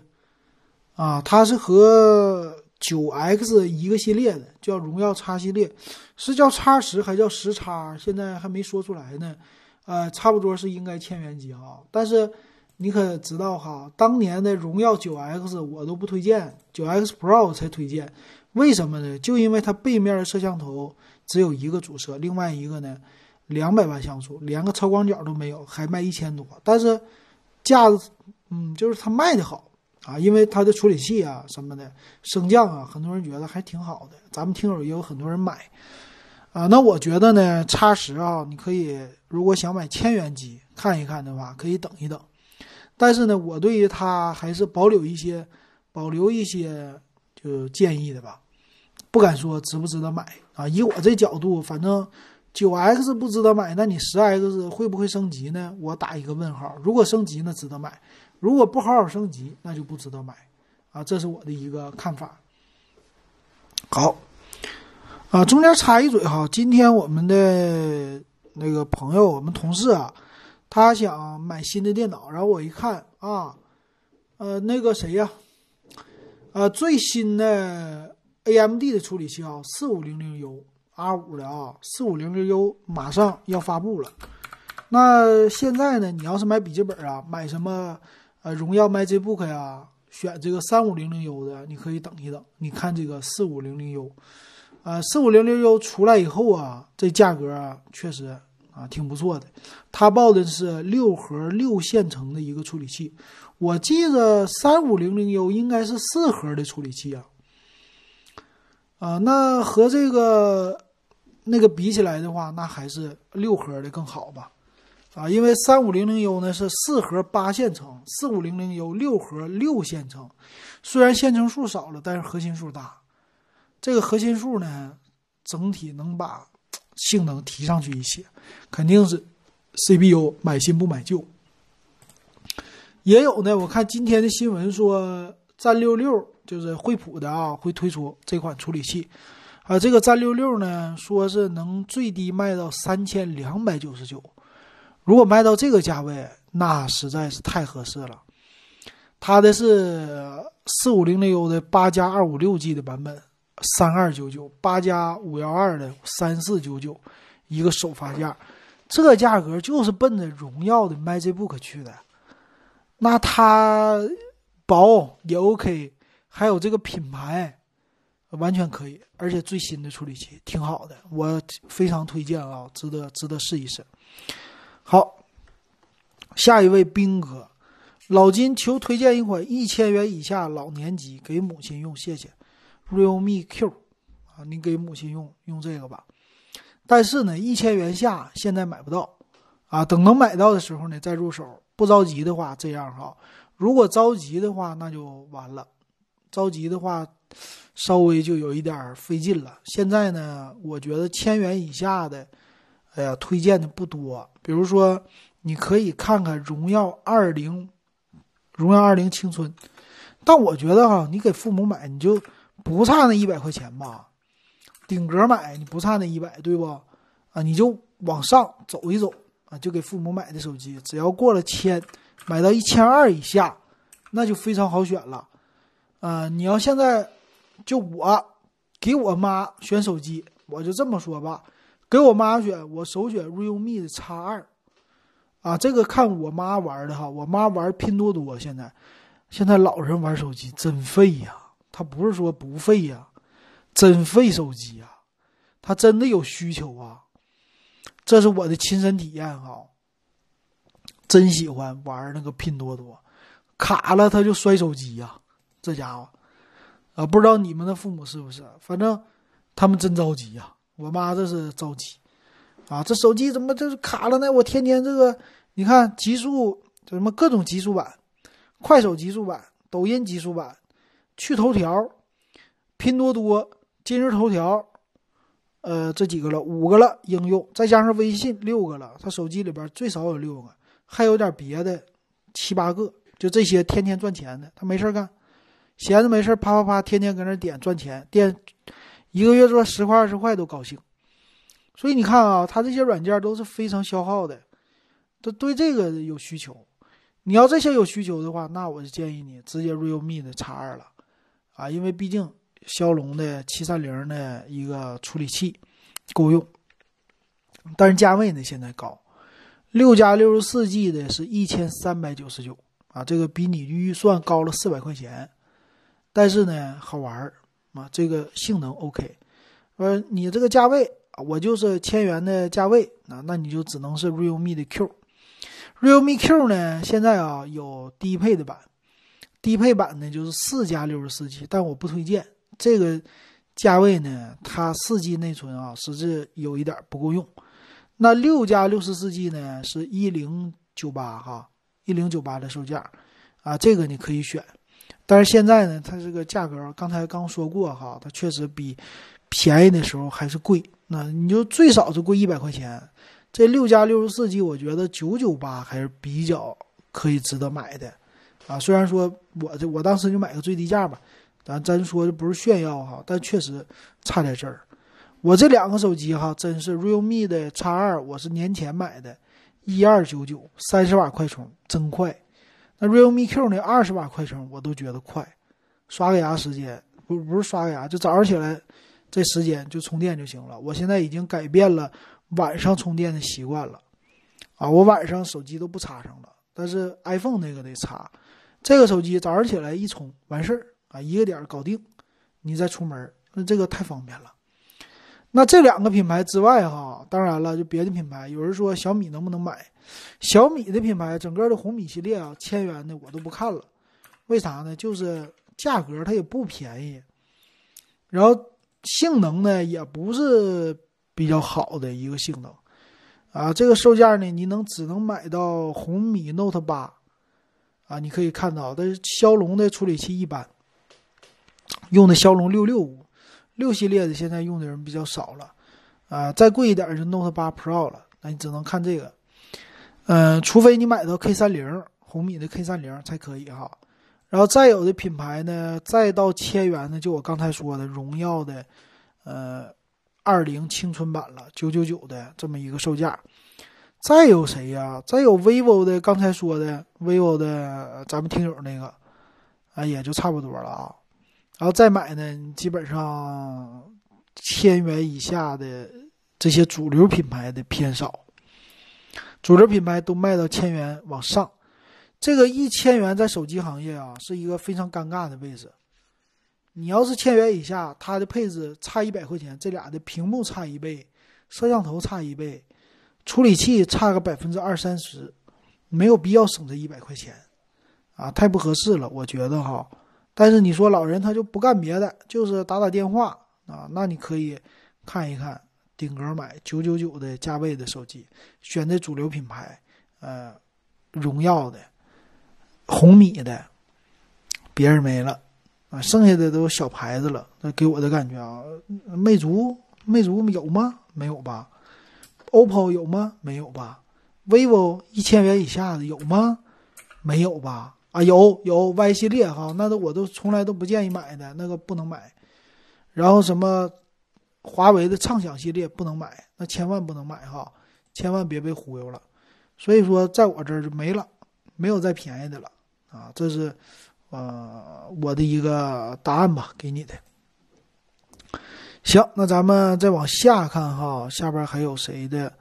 啊，它是和。九 X 一个系列的叫荣耀 X 系列，是叫 X 十还叫十 X？现在还没说出来呢。呃，差不多是应该千元机啊。但是你可知道哈，当年的荣耀九 X 我都不推荐，九 X Pro 才推荐。为什么呢？就因为它背面的摄像头只有一个主摄，另外一个呢两百万像素，连个超广角都没有，还卖一千多。但是架子，嗯，就是它卖的好。啊，因为它的处理器啊什么的升降啊，很多人觉得还挺好的。咱们听友也有很多人买，啊，那我觉得呢，叉十啊，你可以如果想买千元机看一看的话，可以等一等。但是呢，我对于它还是保留一些保留一些就建议的吧，不敢说值不值得买啊。以我这角度，反正九 X 不值得买，那你十 X 会不会升级呢？我打一个问号。如果升级，那值得买。如果不好好升级，那就不值得买，啊，这是我的一个看法。好，啊，中间插一嘴哈，今天我们的那个朋友，我们同事啊，他想买新的电脑，然后我一看啊，呃，那个谁呀，呃，最新的 AMD 的处理器啊，四五零零 U R 五的啊，四五零零 U 马上要发布了。那现在呢，你要是买笔记本啊，买什么？荣耀 MagicBook 呀，选这个三五零零 U 的，你可以等一等。你看这个四五零零 U，啊，四五零零 U 出来以后啊，这价格啊，确实啊挺不错的。它报的是六核六线程的一个处理器，我记得三五零零 U 应该是四核的处理器啊。啊，那和这个那个比起来的话，那还是六核的更好吧。啊，因为三五零零 U 呢是四核八线程，四五零零 U 六核六线程，虽然线程数少了，但是核心数大。这个核心数呢，整体能把性能提上去一些，肯定是 CPU 买新不买旧。也有呢，我看今天的新闻说，战六六就是惠普的啊，会推出这款处理器。啊，这个战六六呢，说是能最低卖到三千两百九十九。如果卖到这个价位，那实在是太合适了。它的是四五零零 U 的八加二五六 G 的版本，三二九九；八加五幺二的三四九九，一个首发价。这价格就是奔着荣耀的 MagicBook 去的。那它薄也 OK，还有这个品牌，完全可以，而且最新的处理器挺好的，我非常推荐啊，值得值得试一试。好，下一位兵哥，老金求推荐一款一千元以下老年机给母亲用，谢谢。realme Q 啊，你给母亲用用这个吧。但是呢，一千元下现在买不到啊，等能买到的时候呢再入手。不着急的话，这样哈。如果着急的话，那就完了。着急的话，稍微就有一点费劲了。现在呢，我觉得千元以下的，哎呀，推荐的不多。比如说，你可以看看荣耀二零，荣耀二零青春。但我觉得哈，你给父母买，你就不差那一百块钱吧。顶格买你不差那一百，对不？啊，你就往上走一走啊，就给父母买的手机，只要过了千，买到一千二以下，那就非常好选了。啊，你要现在就我给我妈选手机，我就这么说吧，给我妈选，我首选 realme 的 X 二，啊，这个看我妈玩的哈，我妈玩拼多多，现在现在老人玩手机真费呀，他不是说不费呀，真费手机呀，他真的有需求啊，这是我的亲身体验哈，真喜欢玩那个拼多多，卡了他就摔手机呀。这家伙，啊，不知道你们的父母是不是？反正他们真着急呀。我妈这是着急，啊，这手机怎么这是卡了呢？我天天这个，你看极速，什么各种极速版，快手极速版，抖音极速版，去头条，拼多多，今日头条，呃，这几个了，五个了应用，再加上微信六个了。他手机里边最少有六个，还有点别的七八个，就这些天天赚钱的，他没事干。闲着没事啪啪啪，天天搁那点赚钱，点一个月赚十块二十块都高兴。所以你看啊，他这些软件都是非常消耗的，都对这个有需求。你要这些有需求的话，那我就建议你直接 realme 的 X 二了啊，因为毕竟骁龙的七三零的一个处理器够用，但是价位呢现在高，六加六十四 G 的是一千三百九十九啊，这个比你预算高了四百块钱。但是呢，好玩儿啊，这个性能 OK。说你这个价位，我就是千元的价位啊，那你就只能是 realme 的 Q。realme Q 呢，现在啊有低配的版，低配版呢就是四加六十四 G，但我不推荐这个价位呢，它四 G 内存啊，实质有一点不够用。那六加六十四 G 呢，是一零九八哈，一零九八的售价啊，这个你可以选。但是现在呢，它这个价格，刚才刚说过哈，它确实比便宜的时候还是贵。那你就最少是贵一百块钱。这六加六十四 G，我觉得九九八还是比较可以值得买的啊。虽然说我这我当时就买个最低价吧，咱咱说的不是炫耀哈，但确实差在这儿。我这两个手机哈，真是 realme 的 X 二，我是年前买的，一二九九，三十瓦快充，真快。那 realme Q 那？二十瓦快充我都觉得快，刷个牙时间不不是刷个牙，就早上起来这时间就充电就行了。我现在已经改变了晚上充电的习惯了，啊，我晚上手机都不插上了，但是 iPhone 那个得插。这个手机早上起来一充完事儿啊，一个点搞定，你再出门，那这个太方便了。那这两个品牌之外哈，当然了，就别的品牌，有人说小米能不能买？小米的品牌，整个的红米系列啊，千元的我都不看了，为啥呢？就是价格它也不便宜，然后性能呢也不是比较好的一个性能，啊，这个售价呢，你能只能买到红米 Note 八，啊，你可以看到，但是骁龙的处理器一般，用的骁龙六六五，六系列的现在用的人比较少了，啊，再贵一点就 Note 八 Pro 了，那你只能看这个。嗯，除非你买到 K 三零红米的 K 三零才可以哈，然后再有的品牌呢，再到千元的，就我刚才说的荣耀的，呃，二零青春版了，九九九的这么一个售价。再有谁呀？再有 vivo 的，刚才说的 vivo 的，咱们听友那个，啊，也就差不多了啊。然后再买呢，基本上千元以下的这些主流品牌的偏少。主流品牌都卖到千元往上，这个一千元在手机行业啊是一个非常尴尬的位置。你要是千元以下，它的配置差一百块钱，这俩的屏幕差一倍，摄像头差一倍，处理器差个百分之二三十，没有必要省这一百块钱。啊，太不合适了，我觉得哈。但是你说老人他就不干别的，就是打打电话啊，那你可以看一看顶格买九九九的价位的手机，选的主流品牌，呃，荣耀的、红米的，别人没了啊，剩下的都小牌子了。那给我的感觉啊，魅族，魅族有吗？没有吧？OPPO 有吗？没有吧？vivo 一千元以下的有吗？没有吧？啊，有有 Y 系列哈，那都我都从来都不建议买的，那个不能买。然后什么华为的畅享系列不能买，那千万不能买哈，千万别被忽悠了。所以说，在我这儿就没了，没有再便宜的了啊。这是呃我的一个答案吧，给你的。行，那咱们再往下看哈，下边还有谁的？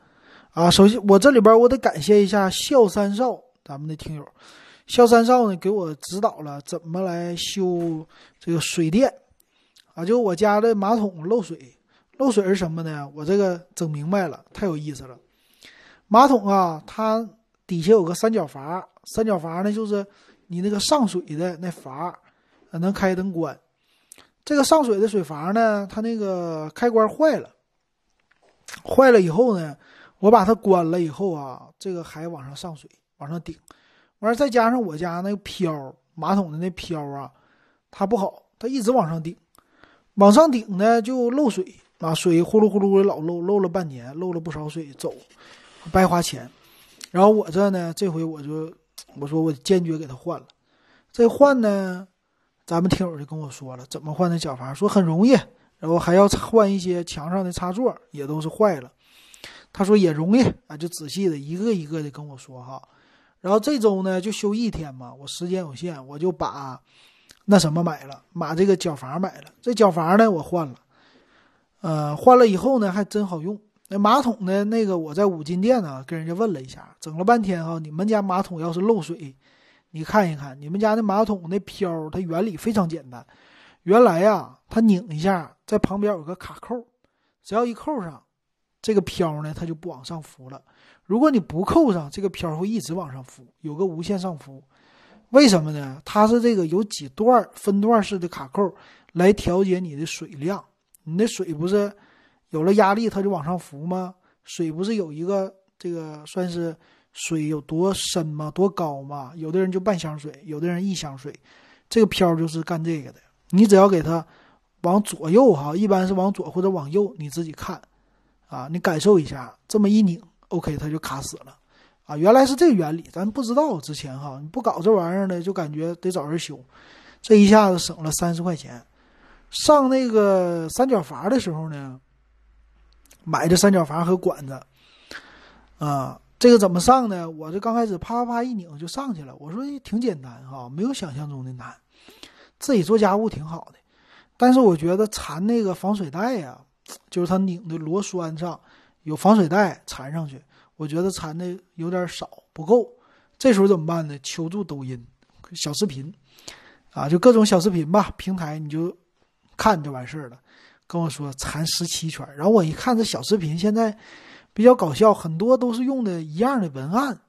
啊，首先我这里边我得感谢一下笑三少，咱们的听友，肖三少呢给我指导了怎么来修这个水电，啊，就我家的马桶漏水，漏水是什么呢？我这个整明白了，太有意思了。马桶啊，它底下有个三角阀，三角阀呢就是你那个上水的那阀，能开能关。这个上水的水阀呢，它那个开关坏了，坏了以后呢。我把它关了以后啊，这个还往上上水，往上顶，完再加上我家那个漂马桶的那漂啊，它不好，它一直往上顶，往上顶呢就漏水啊，水呼噜呼噜的老漏，漏了半年，漏了不少水，走，白花钱。然后我这呢，这回我就我说我坚决给它换了，这换呢，咱们听友就跟我说了，怎么换的角阀，说很容易，然后还要换一些墙上的插座，也都是坏了。他说也容易啊，就仔细的一个一个的跟我说哈。然后这周呢就休一天嘛，我时间有限，我就把那什么买了，把这个角阀买了。这角阀呢我换了，呃，换了以后呢还真好用。那马桶呢那个我在五金店呢跟人家问了一下，整了半天哈，你们家马桶要是漏水，你看一看你们家那马桶那漂，它原理非常简单。原来呀，它拧一下，在旁边有个卡扣，只要一扣上。这个漂呢，它就不往上浮了。如果你不扣上，这个漂会一直往上浮，有个无限上浮。为什么呢？它是这个有几段分段式的卡扣来调节你的水量。你的水不是有了压力，它就往上浮吗？水不是有一个这个算是水有多深吗？多高吗？有的人就半箱水，有的人一箱水。这个漂就是干这个的。你只要给它往左右哈，一般是往左或者往右，你自己看。啊，你感受一下，这么一拧，OK，它就卡死了，啊，原来是这个原理，咱不知道之前哈，你不搞这玩意儿呢，就感觉得找人修，这一下子省了三十块钱。上那个三角阀的时候呢，买的三角阀和管子，啊，这个怎么上呢？我这刚开始啪啪啪一拧就上去了，我说挺简单哈，没有想象中的难，自己做家务挺好的，但是我觉得缠那个防水带呀。就是它拧的螺栓上有防水袋缠上去，我觉得缠的有点少不够。这时候怎么办呢？求助抖音小视频，啊，就各种小视频吧，平台你就看就完事儿了。跟我说缠十七圈，然后我一看这小视频现在比较搞笑，很多都是用的一样的文案，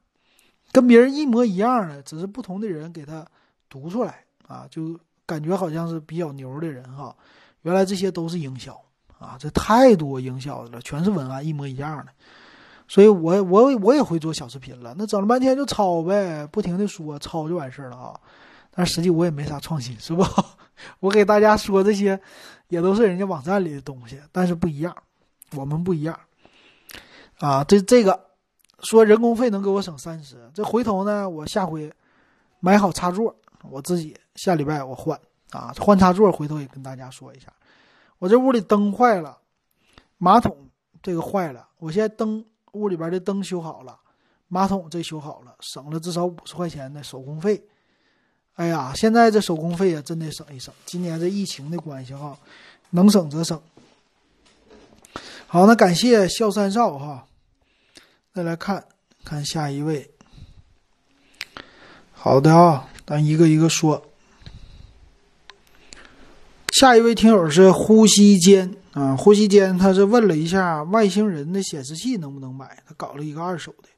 跟别人一模一样的，只是不同的人给他读出来啊，就感觉好像是比较牛的人哈。原来这些都是营销。啊，这太多营销的了，全是文案一模一样的，所以我我我也会做小视频了。那整了半天就抄呗，不停的说抄就完事儿了啊。但实际我也没啥创新，是不？我给大家说这些，也都是人家网站里的东西，但是不一样，我们不一样。啊，这这个说人工费能给我省三十，这回头呢，我下回买好插座，我自己下礼拜我换啊，换插座，回头也跟大家说一下。我这屋里灯坏了，马桶这个坏了，我现在灯屋里边的灯修好了，马桶这修好了，省了至少五十块钱的手工费。哎呀，现在这手工费啊，真得省一省。今年这疫情的关系哈，能省则省。好，那感谢笑三少哈。再来看看下一位。好的啊，咱一个一个说。下一位听友是呼吸间啊，呼吸间，他是问了一下外星人的显示器能不能买，他搞了一个二手的，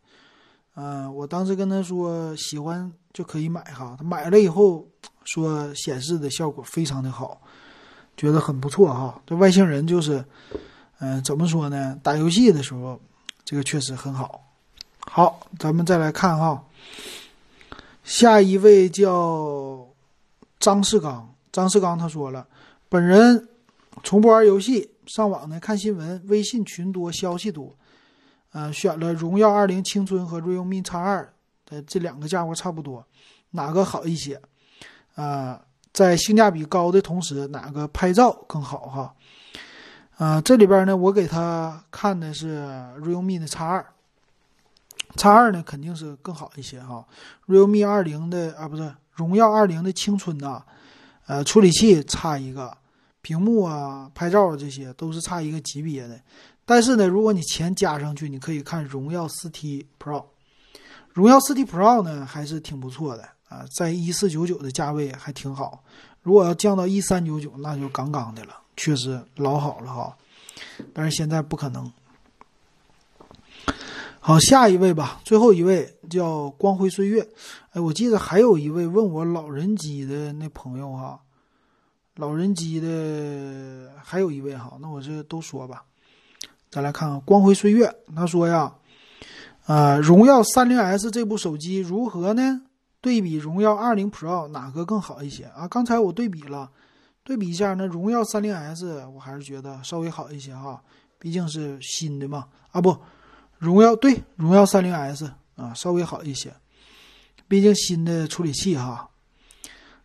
嗯，我当时跟他说喜欢就可以买哈。他买了以后说显示的效果非常的好，觉得很不错哈。这外星人就是，嗯，怎么说呢？打游戏的时候，这个确实很好。好，咱们再来看哈，下一位叫张世刚，张世刚他说了，本人从不玩游戏，上网呢看新闻，微信群多，消息多。呃，选了荣耀二零青春和 realme X 二，的，这两个价格差不多，哪个好一些？啊，在性价比高的同时，哪个拍照更好？哈，呃，这里边呢，我给他看的是 realme 的 X 二，X 二呢肯定是更好一些哈。realme 二零的啊，不是荣耀二零的青春呐，呃，处理器差一个，屏幕啊、拍照啊这些都是差一个级别的。但是呢，如果你钱加上去，你可以看荣耀四 T Pro，荣耀四 T Pro 呢还是挺不错的啊，在一四九九的价位还挺好。如果要降到一三九九，那就杠杠的了，确实老好了哈。但是现在不可能。好，下一位吧，最后一位叫光辉岁月。哎，我记得还有一位问我老人机的那朋友哈，老人机的还有一位哈，那我这都说吧。再来看看光辉岁月，他说呀，呃，荣耀三零 S 这部手机如何呢？对比荣耀二零 Pro 哪个更好一些啊？刚才我对比了，对比一下，那荣耀三零 S 我还是觉得稍微好一些哈，毕竟是新的嘛。啊不，荣耀对荣耀三零 S 啊稍微好一些，毕竟新的处理器哈。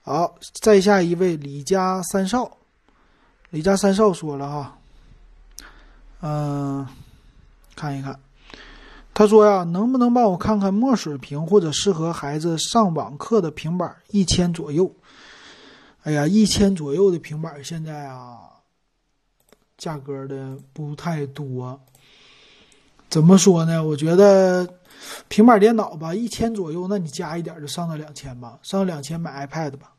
好，再下一位李家三少，李家三少说了哈。嗯，看一看，他说呀，能不能帮我看看墨水屏或者适合孩子上网课的平板，一千左右。哎呀，一千左右的平板现在啊，价格的不太多。怎么说呢？我觉得平板电脑吧，一千左右，那你加一点就上到两千吧，上两千买 iPad 吧，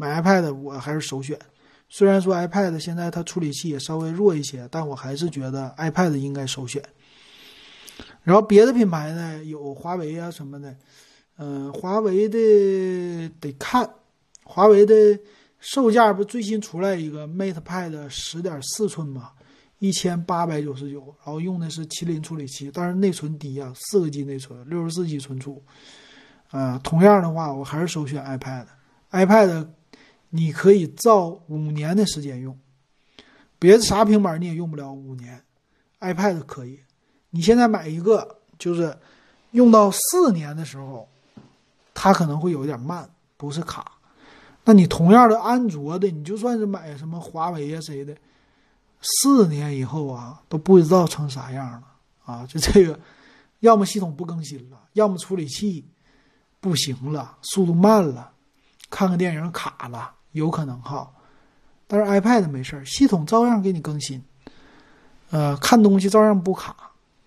买 iPad 我还是首选。虽然说 iPad 现在它处理器也稍微弱一些，但我还是觉得 iPad 应该首选。然后别的品牌呢，有华为啊什么的，嗯，华为的得看，华为的售价不最新出来一个 MatePad 十点四寸嘛，一千八百九十九，然后用的是麒麟处理器，但是内存低啊，四个 G 内存，六十四 G 存储。啊，同样的话，我还是首选 iPad，iPad。你可以造五年的时间用，别的啥平板你也用不了五年，iPad 可以。你现在买一个，就是用到四年的时候，它可能会有点慢，不是卡。那你同样的安卓的，你就算是买什么华为啊谁的，四年以后啊都不知道成啥样了啊！就这个，要么系统不更新了，要么处理器不行了，速度慢了，看个电影卡了。有可能哈，但是 iPad 没事儿，系统照样给你更新，呃，看东西照样不卡，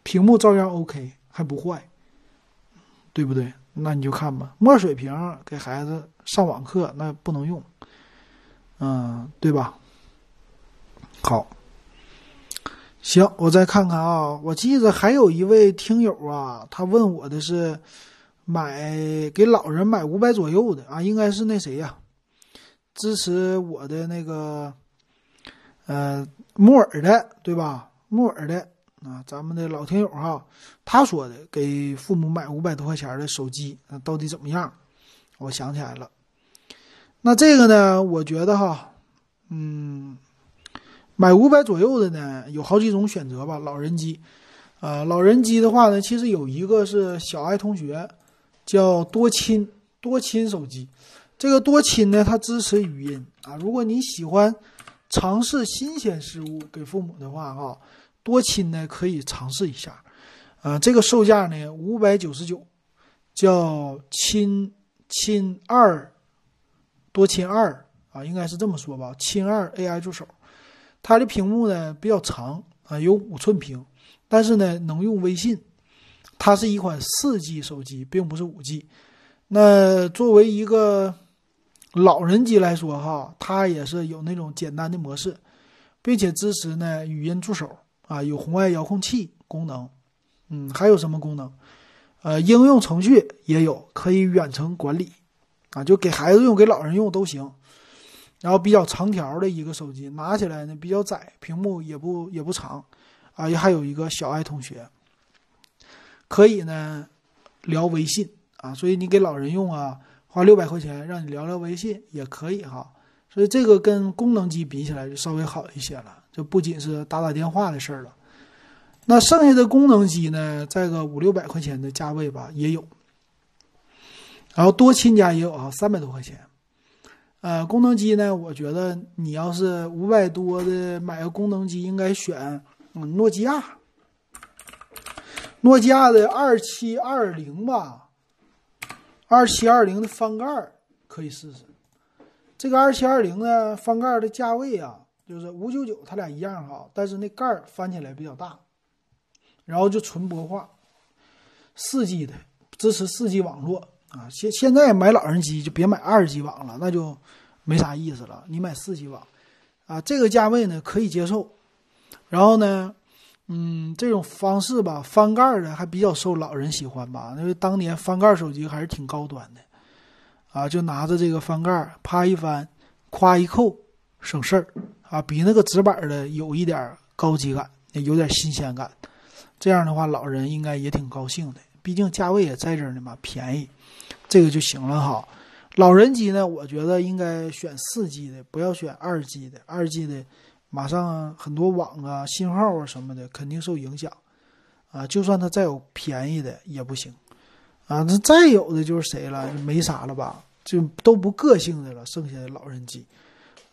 屏幕照样 OK，还不坏，对不对？那你就看吧。墨水屏给孩子上网课那不能用，嗯，对吧？好，行，我再看看啊，我记得还有一位听友啊，他问我的是买给老人买五百左右的啊，应该是那谁呀？支持我的那个，呃，木耳的，对吧？木耳的啊，咱们的老听友哈，他说的给父母买五百多块钱的手机，那到底怎么样？我想起来了，那这个呢，我觉得哈，嗯，买五百左右的呢，有好几种选择吧。老人机，呃，老人机的话呢，其实有一个是小爱同学，叫多亲多亲手机。这个多亲呢，它支持语音啊。如果你喜欢尝试新鲜事物给父母的话，哈，多亲呢可以尝试一下。啊，这个售价呢五百九十九，叫亲亲二多亲二啊，应该是这么说吧。亲二 AI 助手，它的屏幕呢比较长啊，有五寸屏，但是呢能用微信。它是一款四 G 手机，并不是五 G。那作为一个老人机来说，哈，它也是有那种简单的模式，并且支持呢语音助手啊，有红外遥控器功能，嗯，还有什么功能？呃，应用程序也有，可以远程管理啊，就给孩子用、给老人用都行。然后比较长条的一个手机，拿起来呢比较窄，屏幕也不也不长，啊，还有一个小爱同学，可以呢聊微信啊，所以你给老人用啊，花六百块钱让你聊聊微信也可以哈。所以这个跟功能机比起来就稍微好一些了，就不仅是打打电话的事儿了。那剩下的功能机呢，在个五六百块钱的价位吧也有，然后多亲家也有啊，三百多块钱。呃，功能机呢，我觉得你要是五百多的买个功能机，应该选嗯诺基亚，诺基亚的二七二零吧，二七二零的翻盖可以试试。这个二七二零呢，翻盖的价位啊，就是五九九，它俩一样哈，但是那盖翻起来比较大，然后就纯薄化，四 G 的，支持四 G 网络。啊，现现在买老人机就别买二 G 网了，那就没啥意思了。你买四 G 网，啊，这个价位呢可以接受。然后呢，嗯，这种方式吧，翻盖的还比较受老人喜欢吧，因为当年翻盖手机还是挺高端的。啊，就拿着这个翻盖，啪一翻，咵一扣，省事儿。啊，比那个直板的有一点高级感，有点新鲜感。这样的话，老人应该也挺高兴的，毕竟价位也在这儿呢嘛，便宜。这个就行了哈，老人机呢，我觉得应该选四 G 的，不要选二 G 的。二 G 的马上很多网啊、信号啊什么的肯定受影响啊。就算它再有便宜的也不行啊。那再有的就是谁了？没啥了吧？就都不个性的了。剩下的老人机，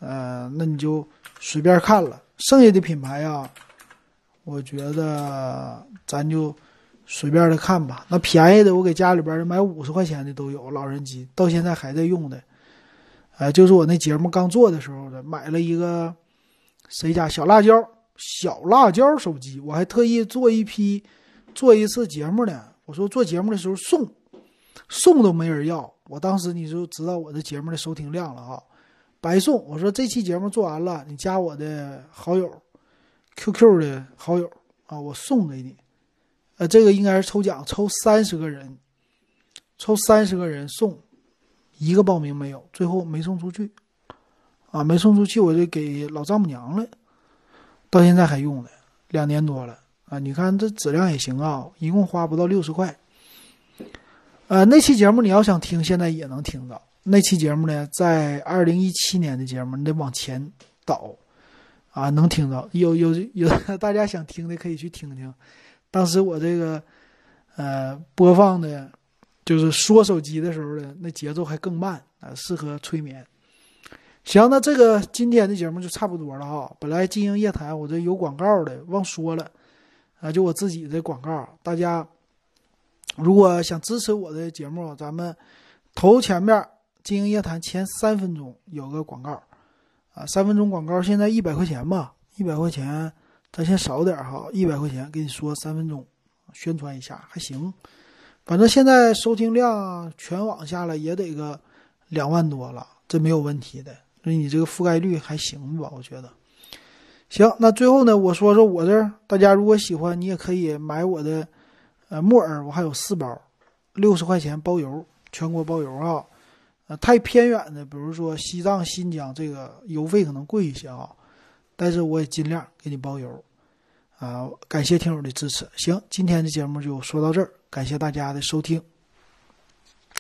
呃，那你就随便看了。剩下的品牌啊，我觉得咱就。随便的看吧，那便宜的我给家里边买五十块钱的都有，老人机到现在还在用的，呃，就是我那节目刚做的时候的，买了一个谁家小辣椒小辣椒手机，我还特意做一批做一次节目呢。我说做节目的时候送，送都没人要，我当时你就知道我的节目的收听量了啊，白送。我说这期节目做完了，你加我的好友，QQ 的好友啊，我送给你。呃，这个应该是抽奖，抽三十个人，抽三十个人送一个报名没有，最后没送出去，啊，没送出去，我就给老丈母娘了，到现在还用呢，两年多了啊，你看这质量也行啊，一共花不到六十块。呃，那期节目你要想听，现在也能听到。那期节目呢，在二零一七年的节目，你得往前倒，啊，能听到。有有有，大家想听的可以去听听。当时我这个，呃，播放的，就是说手机的时候的那节奏还更慢啊，适合催眠。行，那这个今天的节目就差不多了哈。本来经营夜谈我这有广告的，忘说了，啊，就我自己的广告。大家如果想支持我的节目，咱们头前面经营夜谈前三分钟有个广告，啊，三分钟广告现在一百块钱吧，一百块钱。咱先少点哈，一百块钱给你说三分钟，宣传一下还行。反正现在收听量全网下来也得个两万多了，这没有问题的。所以你这个覆盖率还行吧？我觉得。行，那最后呢，我说说我这儿，大家如果喜欢，你也可以买我的呃木耳，我还有四包，六十块钱包邮，全国包邮啊。呃，太偏远的，比如说西藏、新疆，这个邮费可能贵一些啊。但是我也尽量给你包邮，啊，感谢听友的支持。行，今天的节目就说到这儿，感谢大家的收听。